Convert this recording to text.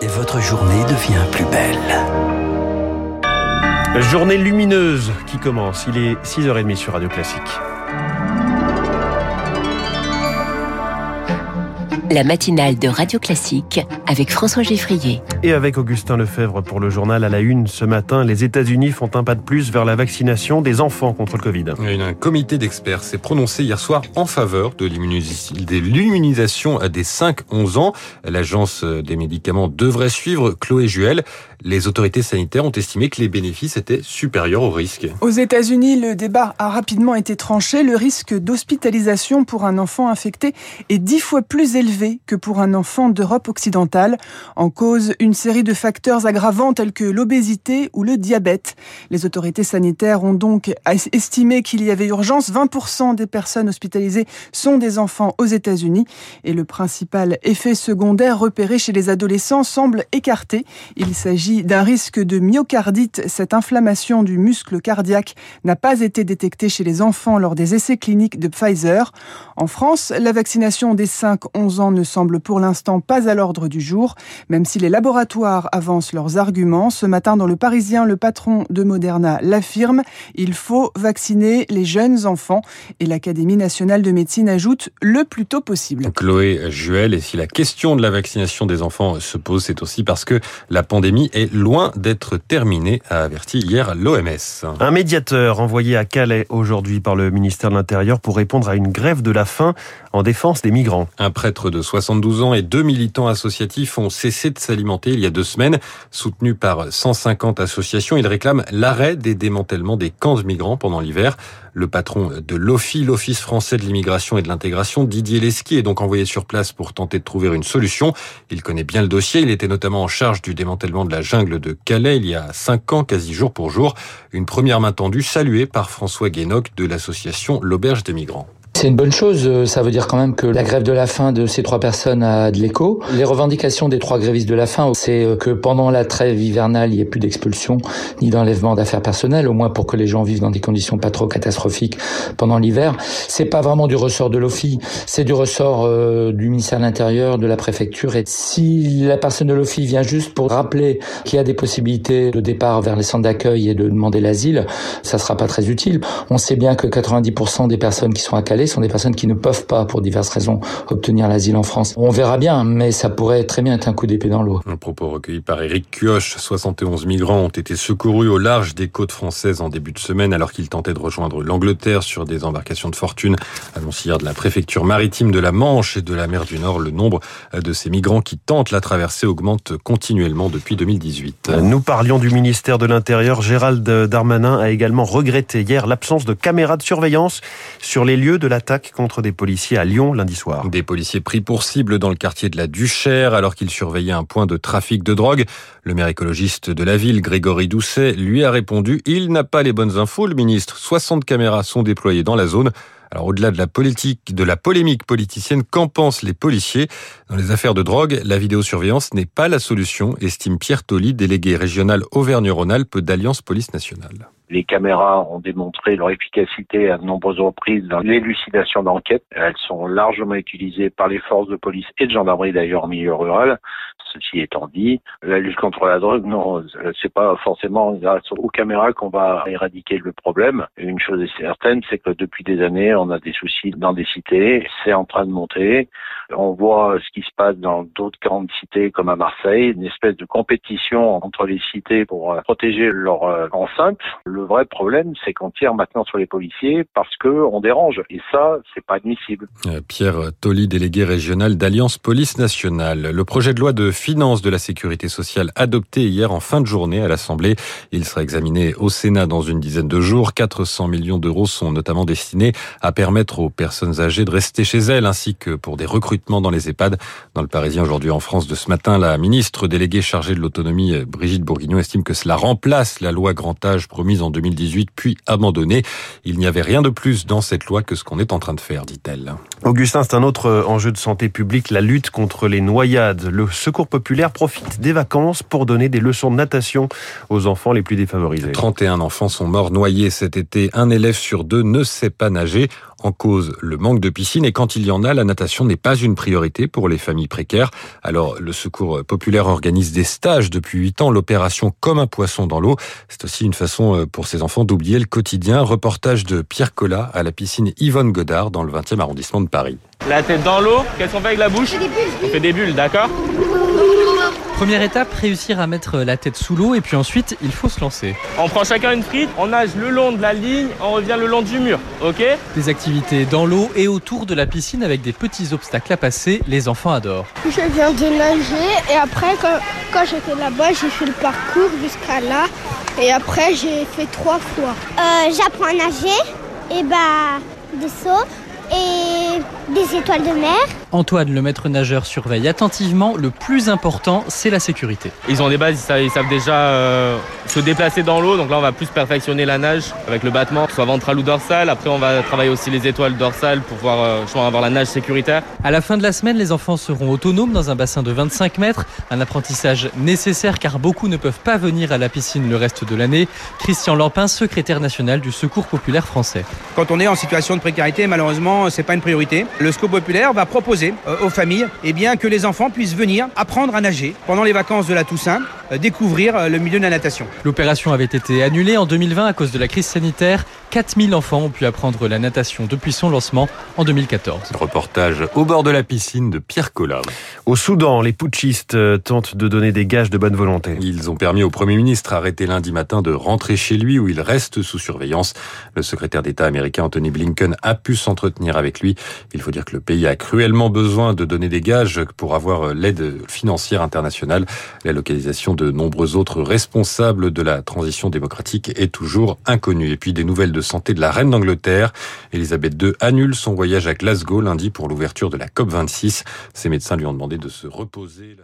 et votre journée devient plus belle. Journée lumineuse qui commence. Il est 6h30 sur Radio Classique. La matinale de Radio Classique avec François Geffrier. Et avec Augustin Lefebvre pour le journal à la une ce matin, les États-Unis font un pas de plus vers la vaccination des enfants contre le Covid. Un comité d'experts s'est prononcé hier soir en faveur de l'immunisation des 5-11 ans. L'agence des médicaments devrait suivre. Chloé Juel, les autorités sanitaires ont estimé que les bénéfices étaient supérieurs aux risques. Aux États-Unis, le débat a rapidement été tranché. Le risque d'hospitalisation pour un enfant infecté est dix fois plus élevé que pour un enfant d'Europe occidentale. En cause, une série de facteurs aggravants tels que l'obésité ou le diabète. Les autorités sanitaires ont donc estimé qu'il y avait urgence. 20% des personnes hospitalisées sont des enfants aux États-Unis et le principal effet secondaire repéré chez les adolescents semble écarté. Il s'agit d'un risque de myocardite. Cette inflammation du muscle cardiaque n'a pas été détectée chez les enfants lors des essais cliniques de Pfizer. En France, la vaccination des 5-11 ans ne semble pour l'instant pas à l'ordre du jour, même si les laboratoires avancent leurs arguments. Ce matin, dans Le Parisien, le patron de Moderna l'affirme, il faut vacciner les jeunes enfants. Et l'Académie nationale de médecine ajoute le plus tôt possible. Chloé Juel, et si la question de la vaccination des enfants se pose, c'est aussi parce que la pandémie est loin d'être terminée, a averti hier l'OMS. Un médiateur envoyé à Calais aujourd'hui par le ministère de l'Intérieur pour répondre à une grève de la faim en défense des migrants. Un prêtre de 72 ans et deux militants associatifs ont cessé de s'alimenter il y a deux semaines. Soutenus par 150 associations, ils réclament l'arrêt des démantèlements des camps de migrants pendant l'hiver. Le patron de l'OFI, l'Office français de l'immigration et de l'intégration, Didier Lesky, est donc envoyé sur place pour tenter de trouver une solution. Il connaît bien le dossier. Il était notamment en charge du démantèlement de la jungle de Calais il y a cinq ans, quasi jour pour jour. Une première main tendue saluée par François Guénoc de l'association L'Auberge des migrants. C'est une bonne chose. Euh, ça veut dire quand même que la grève de la faim de ces trois personnes a de l'écho. Les revendications des trois grévistes de la faim, c'est euh, que pendant la trêve hivernale, il n'y ait plus d'expulsion ni d'enlèvement d'affaires personnelles, au moins pour que les gens vivent dans des conditions pas trop catastrophiques pendant l'hiver. C'est pas vraiment du ressort de l'OFI, c'est du ressort euh, du ministère de l'Intérieur, de la préfecture. Et si la personne de l'OFI vient juste pour rappeler qu'il y a des possibilités de départ vers les centres d'accueil et de demander l'asile, ça sera pas très utile. On sait bien que 90% des personnes qui sont à Calais sont des personnes qui ne peuvent pas, pour diverses raisons, obtenir l'asile en France. On verra bien, mais ça pourrait très bien être un coup d'épée dans l'eau. Un propos recueilli par Éric Kioche. 71 migrants ont été secourus au large des côtes françaises en début de semaine alors qu'ils tentaient de rejoindre l'Angleterre sur des embarcations de fortune. Annonce hier de la préfecture maritime de la Manche et de la mer du Nord. Le nombre de ces migrants qui tentent la traversée augmente continuellement depuis 2018. Nous parlions du ministère de l'Intérieur. Gérald Darmanin a également regretté hier l'absence de caméras de surveillance sur les lieux de la l'attaque contre des policiers à Lyon lundi soir. Des policiers pris pour cible dans le quartier de la Duchère alors qu'ils surveillaient un point de trafic de drogue. Le maire écologiste de la ville, Grégory Doucet, lui a répondu « Il n'a pas les bonnes infos, le ministre. 60 caméras sont déployées dans la zone. » Alors au-delà de la politique, de la polémique politicienne, qu'en pensent les policiers? Dans les affaires de drogue, la vidéosurveillance n'est pas la solution, estime Pierre Tolly, délégué régional Auvergne-Rhône-Alpes d'Alliance Police Nationale. Les caméras ont démontré leur efficacité à de nombreuses reprises dans l'élucidation d'enquêtes. Elles sont largement utilisées par les forces de police et de gendarmerie d'ailleurs en milieu rural. Ceci étant dit, la lutte contre la drogue, non, c'est pas forcément grâce aux caméras qu'on va éradiquer le problème. Une chose est certaine, c'est que depuis des années, on a des soucis dans des cités. C'est en train de monter. On voit ce qui se passe dans d'autres grandes cités comme à Marseille, une espèce de compétition entre les cités pour euh, protéger leur euh, enceinte. Le vrai problème, c'est qu'on tire maintenant sur les policiers parce que on dérange. Et ça, c'est pas admissible. Euh, Pierre Tolly, délégué régional d'Alliance Police Nationale. Le projet de loi de finances de la sécurité sociale adopté hier en fin de journée à l'Assemblée. Il sera examiné au Sénat dans une dizaine de jours. 400 millions d'euros sont notamment destinés à permettre aux personnes âgées de rester chez elles ainsi que pour des recrutements dans les EHPAD. Dans le Parisien aujourd'hui en France de ce matin, la ministre déléguée chargée de l'autonomie, Brigitte Bourguignon, estime que cela remplace la loi grand âge promise en 2018 puis abandonnée. Il n'y avait rien de plus dans cette loi que ce qu'on est en train de faire, dit-elle. Augustin, c'est un autre enjeu de santé publique, la lutte contre les noyades. Le secours populaire profite des vacances pour donner des leçons de natation aux enfants les plus défavorisés. 31 enfants sont morts noyés cet été. Un élève sur deux ne sait pas nager. En cause, le manque de piscine et quand il y en a, la natation n'est pas une priorité pour les familles précaires. Alors, le Secours populaire organise des stages depuis 8 ans, l'opération Comme un poisson dans l'eau. C'est aussi une façon euh, pour ces enfants d'oublier le quotidien. Reportage de Pierre Collat à la piscine Yvonne Godard dans le 20e arrondissement de Paris. La tête dans l'eau, qu'est-ce qu'on fait avec la bouche? On fait des bulles, d'accord? Première étape, réussir à mettre la tête sous l'eau et puis ensuite il faut se lancer. On prend chacun une frite, on nage le long de la ligne, on revient le long du mur, ok? Des activités dans l'eau et autour de la piscine avec des petits obstacles à passer, les enfants adorent. Je viens de nager et après quand, quand j'étais là-bas j'ai fait le parcours jusqu'à là et après j'ai fait trois fois. Euh, J'apprends à nager et bah des sauts et des étoiles de mer. Antoine, le maître nageur, surveille attentivement. Le plus important, c'est la sécurité. Ils ont des bases, ils savent, ils savent déjà euh, se déplacer dans l'eau. Donc là, on va plus perfectionner la nage avec le battement, soit ventral ou dorsal. Après, on va travailler aussi les étoiles dorsales pour pouvoir euh, avoir la nage sécuritaire. À la fin de la semaine, les enfants seront autonomes dans un bassin de 25 mètres. Un apprentissage nécessaire car beaucoup ne peuvent pas venir à la piscine le reste de l'année. Christian Lampin, secrétaire national du Secours populaire français. Quand on est en situation de précarité, malheureusement, c'est pas une priorité. Le Secours populaire va proposer euh, aux familles eh bien, que les enfants puissent venir apprendre à nager pendant les vacances de la Toussaint, euh, découvrir euh, le milieu de la natation. L'opération avait été annulée en 2020 à cause de la crise sanitaire. 4000 enfants ont pu apprendre la natation depuis son lancement en 2014. Reportage au bord de la piscine de Pierre Collat. Au Soudan, les putschistes tentent de donner des gages de bonne volonté. Ils ont permis au Premier ministre arrêté lundi matin de rentrer chez lui où il reste sous surveillance. Le secrétaire d'État américain Anthony Blinken a pu s'entretenir avec lui. Il faut dire que le pays a cruellement besoin de donner des gages pour avoir l'aide financière internationale. La localisation de nombreux autres responsables de la transition démocratique est toujours inconnue. Et puis des nouvelles de santé de la reine d'Angleterre. Elisabeth II annule son voyage à Glasgow lundi pour l'ouverture de la COP26. Ses médecins lui ont demandé de se reposer.